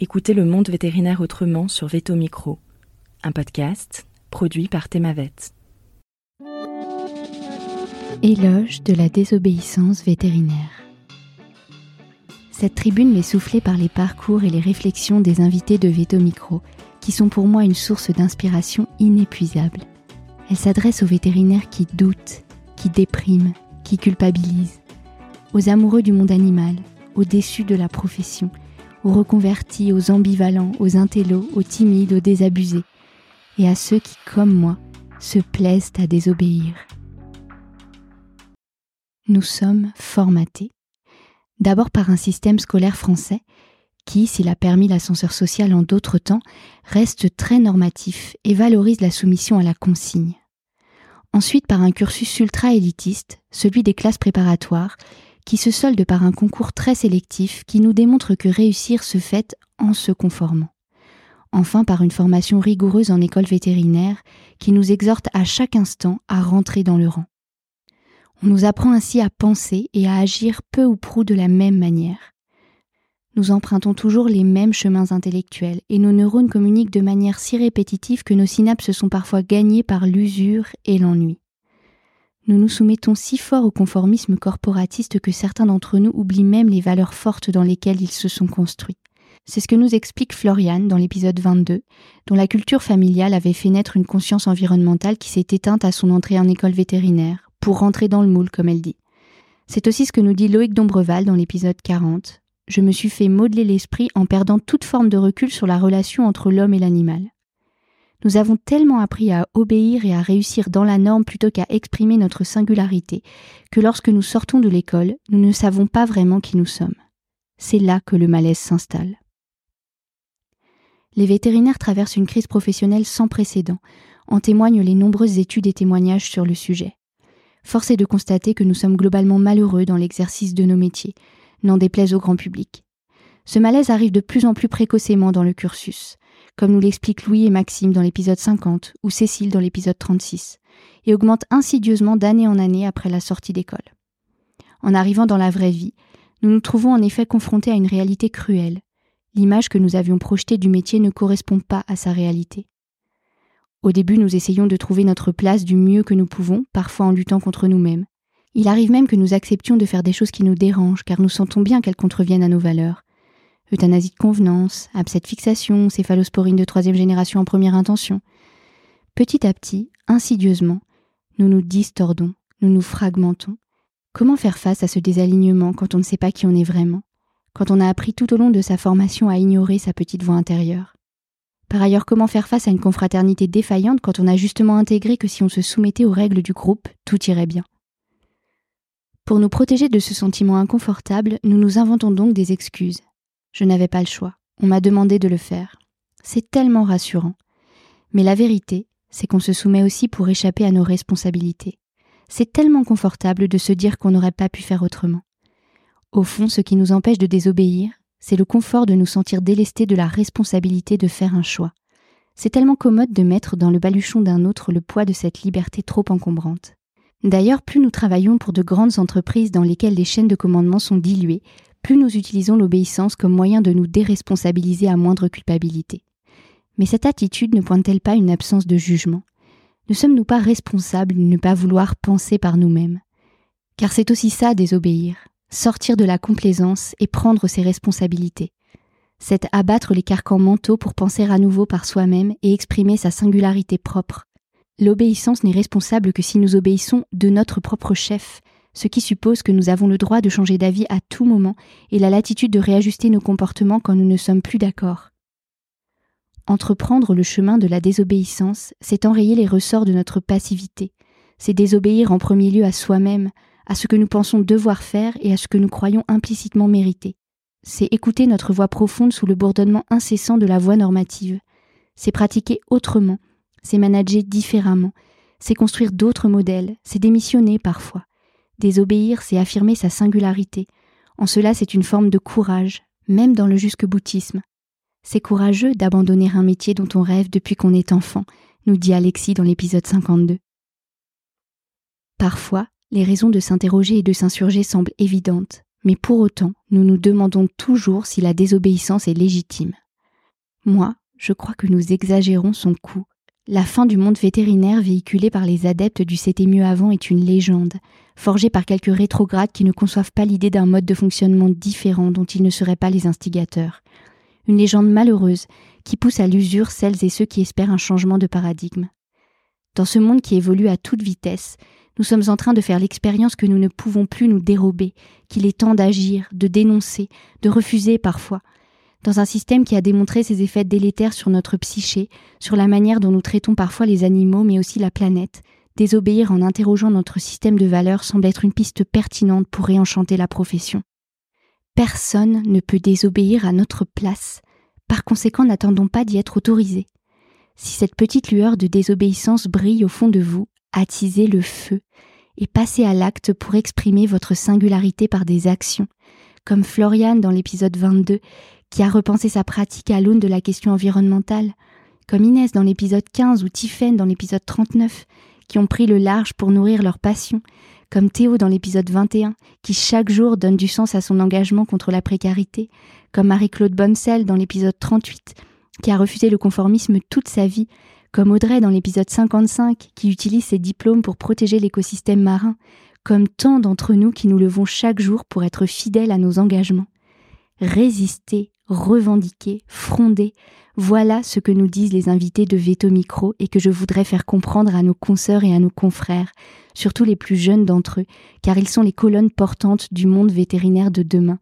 Écoutez le monde vétérinaire autrement sur Veto Micro, un podcast produit par Thémavet. Éloge de la désobéissance vétérinaire. Cette tribune m'est soufflée par les parcours et les réflexions des invités de Veto Micro, qui sont pour moi une source d'inspiration inépuisable. Elle s'adresse aux vétérinaires qui doutent, qui dépriment, qui culpabilisent, aux amoureux du monde animal, aux déçus de la profession, aux reconvertis, aux ambivalents, aux intellos, aux timides, aux désabusés, et à ceux qui, comme moi, se plaisent à désobéir. Nous sommes formatés. D'abord par un système scolaire français qui, s'il a permis l'ascenseur social en d'autres temps, reste très normatif et valorise la soumission à la consigne. Ensuite par un cursus ultra-élitiste, celui des classes préparatoires, qui se solde par un concours très sélectif qui nous démontre que réussir se fait en se conformant. Enfin par une formation rigoureuse en école vétérinaire qui nous exhorte à chaque instant à rentrer dans le rang. On nous apprend ainsi à penser et à agir peu ou prou de la même manière. Nous empruntons toujours les mêmes chemins intellectuels et nos neurones communiquent de manière si répétitive que nos synapses sont parfois gagnées par l'usure et l'ennui nous nous soumettons si fort au conformisme corporatiste que certains d'entre nous oublient même les valeurs fortes dans lesquelles ils se sont construits. C'est ce que nous explique Floriane dans l'épisode 22, dont la culture familiale avait fait naître une conscience environnementale qui s'est éteinte à son entrée en école vétérinaire, pour rentrer dans le moule, comme elle dit. C'est aussi ce que nous dit Loïc Dombreval dans l'épisode 40. Je me suis fait modeler l'esprit en perdant toute forme de recul sur la relation entre l'homme et l'animal. Nous avons tellement appris à obéir et à réussir dans la norme plutôt qu'à exprimer notre singularité que lorsque nous sortons de l'école, nous ne savons pas vraiment qui nous sommes. C'est là que le malaise s'installe. Les vétérinaires traversent une crise professionnelle sans précédent, en témoignent les nombreuses études et témoignages sur le sujet. Force est de constater que nous sommes globalement malheureux dans l'exercice de nos métiers, n'en déplaise au grand public. Ce malaise arrive de plus en plus précocement dans le cursus comme nous l'expliquent Louis et Maxime dans l'épisode 50 ou Cécile dans l'épisode 36, et augmente insidieusement d'année en année après la sortie d'école. En arrivant dans la vraie vie, nous nous trouvons en effet confrontés à une réalité cruelle. L'image que nous avions projetée du métier ne correspond pas à sa réalité. Au début, nous essayons de trouver notre place du mieux que nous pouvons, parfois en luttant contre nous-mêmes. Il arrive même que nous acceptions de faire des choses qui nous dérangent, car nous sentons bien qu'elles contreviennent à nos valeurs, euthanasie de convenance, abcès fixation, céphalosporine de troisième génération en première intention. Petit à petit, insidieusement, nous nous distordons, nous nous fragmentons. Comment faire face à ce désalignement quand on ne sait pas qui on est vraiment, quand on a appris tout au long de sa formation à ignorer sa petite voix intérieure? Par ailleurs, comment faire face à une confraternité défaillante quand on a justement intégré que si on se soumettait aux règles du groupe, tout irait bien? Pour nous protéger de ce sentiment inconfortable, nous nous inventons donc des excuses, je n'avais pas le choix. On m'a demandé de le faire. C'est tellement rassurant. Mais la vérité, c'est qu'on se soumet aussi pour échapper à nos responsabilités. C'est tellement confortable de se dire qu'on n'aurait pas pu faire autrement. Au fond, ce qui nous empêche de désobéir, c'est le confort de nous sentir délestés de la responsabilité de faire un choix. C'est tellement commode de mettre dans le baluchon d'un autre le poids de cette liberté trop encombrante. D'ailleurs, plus nous travaillons pour de grandes entreprises dans lesquelles les chaînes de commandement sont diluées, plus nous utilisons l'obéissance comme moyen de nous déresponsabiliser à moindre culpabilité. Mais cette attitude ne pointe-t-elle pas une absence de jugement? Ne sommes-nous pas responsables de ne pas vouloir penser par nous-mêmes? Car c'est aussi ça désobéir, sortir de la complaisance et prendre ses responsabilités. C'est abattre les carcans mentaux pour penser à nouveau par soi-même et exprimer sa singularité propre. L'obéissance n'est responsable que si nous obéissons de notre propre chef, ce qui suppose que nous avons le droit de changer d'avis à tout moment et la latitude de réajuster nos comportements quand nous ne sommes plus d'accord. Entreprendre le chemin de la désobéissance, c'est enrayer les ressorts de notre passivité, c'est désobéir en premier lieu à soi-même, à ce que nous pensons devoir faire et à ce que nous croyons implicitement mériter. C'est écouter notre voix profonde sous le bourdonnement incessant de la voix normative. C'est pratiquer autrement, c'est manager différemment, c'est construire d'autres modèles, c'est démissionner parfois, Désobéir, c'est affirmer sa singularité. En cela, c'est une forme de courage, même dans le jusque-boutisme. C'est courageux d'abandonner un métier dont on rêve depuis qu'on est enfant, nous dit Alexis dans l'épisode 52. Parfois, les raisons de s'interroger et de s'insurger semblent évidentes, mais pour autant, nous nous demandons toujours si la désobéissance est légitime. Moi, je crois que nous exagérons son coût. La fin du monde vétérinaire véhiculée par les adeptes du C'était mieux avant est une légende, forgée par quelques rétrogrades qui ne conçoivent pas l'idée d'un mode de fonctionnement différent dont ils ne seraient pas les instigateurs. Une légende malheureuse qui pousse à l'usure celles et ceux qui espèrent un changement de paradigme. Dans ce monde qui évolue à toute vitesse, nous sommes en train de faire l'expérience que nous ne pouvons plus nous dérober, qu'il est temps d'agir, de dénoncer, de refuser parfois, dans un système qui a démontré ses effets délétères sur notre psyché, sur la manière dont nous traitons parfois les animaux mais aussi la planète, désobéir en interrogeant notre système de valeurs semble être une piste pertinente pour réenchanter la profession. Personne ne peut désobéir à notre place, par conséquent n'attendons pas d'y être autorisés. Si cette petite lueur de désobéissance brille au fond de vous, attisez le feu et passez à l'acte pour exprimer votre singularité par des actions, comme Floriane dans l'épisode 22 qui a repensé sa pratique à l'aune de la question environnementale, comme Inès dans l'épisode 15 ou Tiffaine dans l'épisode 39, qui ont pris le large pour nourrir leur passion, comme Théo dans l'épisode 21, qui chaque jour donne du sens à son engagement contre la précarité, comme Marie-Claude Bomsel dans l'épisode 38, qui a refusé le conformisme toute sa vie, comme Audrey dans l'épisode 55, qui utilise ses diplômes pour protéger l'écosystème marin, comme tant d'entre nous qui nous levons chaque jour pour être fidèles à nos engagements. Résister revendiquer, fronder, voilà ce que nous disent les invités de Veto Micro et que je voudrais faire comprendre à nos consoeurs et à nos confrères, surtout les plus jeunes d'entre eux, car ils sont les colonnes portantes du monde vétérinaire de demain.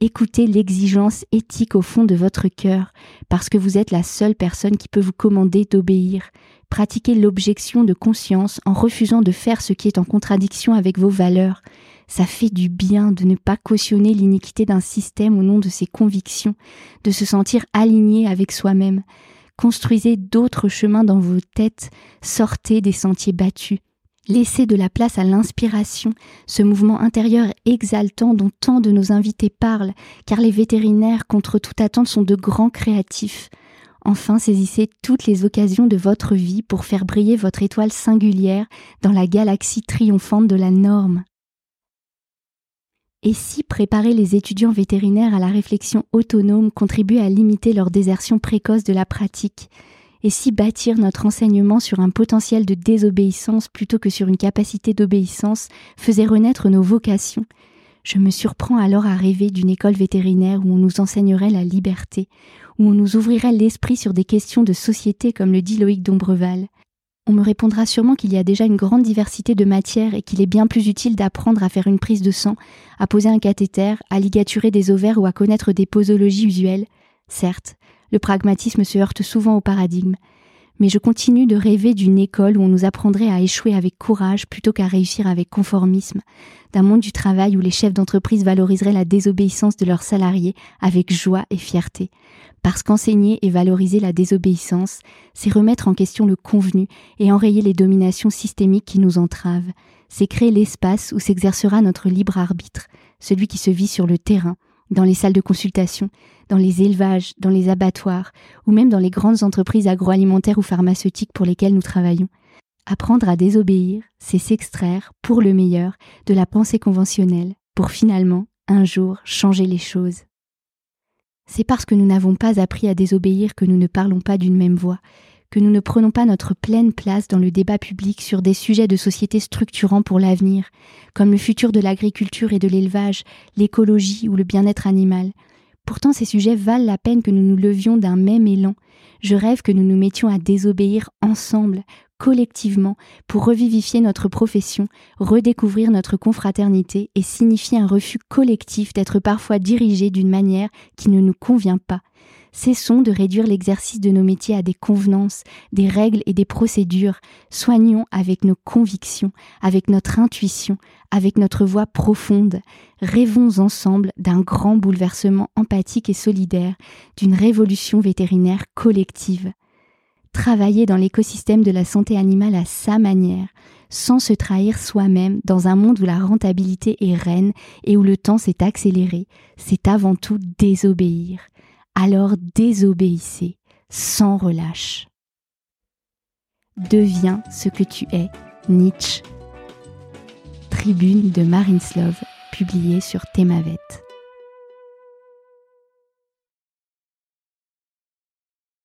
Écoutez l'exigence éthique au fond de votre cœur, parce que vous êtes la seule personne qui peut vous commander d'obéir. Pratiquez l'objection de conscience en refusant de faire ce qui est en contradiction avec vos valeurs. Ça fait du bien de ne pas cautionner l'iniquité d'un système au nom de ses convictions, de se sentir aligné avec soi-même. Construisez d'autres chemins dans vos têtes, sortez des sentiers battus. Laissez de la place à l'inspiration, ce mouvement intérieur exaltant dont tant de nos invités parlent, car les vétérinaires, contre toute attente, sont de grands créatifs. Enfin, saisissez toutes les occasions de votre vie pour faire briller votre étoile singulière dans la galaxie triomphante de la norme. Et si préparer les étudiants vétérinaires à la réflexion autonome contribue à limiter leur désertion précoce de la pratique Et si bâtir notre enseignement sur un potentiel de désobéissance plutôt que sur une capacité d'obéissance faisait renaître nos vocations Je me surprends alors à rêver d'une école vétérinaire où on nous enseignerait la liberté, où on nous ouvrirait l'esprit sur des questions de société comme le dit Loïc Dombreval. On me répondra sûrement qu'il y a déjà une grande diversité de matières et qu'il est bien plus utile d'apprendre à faire une prise de sang, à poser un cathéter, à ligaturer des ovaires ou à connaître des posologies usuelles. Certes, le pragmatisme se heurte souvent au paradigme, mais je continue de rêver d'une école où on nous apprendrait à échouer avec courage plutôt qu'à réussir avec conformisme, d'un monde du travail où les chefs d'entreprise valoriseraient la désobéissance de leurs salariés avec joie et fierté, parce qu'enseigner et valoriser la désobéissance, c'est remettre en question le convenu et enrayer les dominations systémiques qui nous entravent. C'est créer l'espace où s'exercera notre libre arbitre, celui qui se vit sur le terrain, dans les salles de consultation, dans les élevages, dans les abattoirs, ou même dans les grandes entreprises agroalimentaires ou pharmaceutiques pour lesquelles nous travaillons. Apprendre à désobéir, c'est s'extraire, pour le meilleur, de la pensée conventionnelle, pour finalement, un jour, changer les choses. C'est parce que nous n'avons pas appris à désobéir que nous ne parlons pas d'une même voix, que nous ne prenons pas notre pleine place dans le débat public sur des sujets de société structurants pour l'avenir, comme le futur de l'agriculture et de l'élevage, l'écologie ou le bien-être animal. Pourtant ces sujets valent la peine que nous nous levions d'un même élan. Je rêve que nous nous mettions à désobéir ensemble, collectivement pour revivifier notre profession, redécouvrir notre confraternité et signifier un refus collectif d'être parfois dirigé d'une manière qui ne nous convient pas. Cessons de réduire l'exercice de nos métiers à des convenances, des règles et des procédures. Soignons avec nos convictions, avec notre intuition, avec notre voix profonde. Rêvons ensemble d'un grand bouleversement empathique et solidaire, d'une révolution vétérinaire collective travailler dans l'écosystème de la santé animale à sa manière, sans se trahir soi-même dans un monde où la rentabilité est reine et où le temps s'est accéléré, c'est avant tout désobéir. Alors désobéissez, sans relâche. Deviens ce que tu es, Nietzsche. Tribune de Marinslov, publiée sur Thémavet.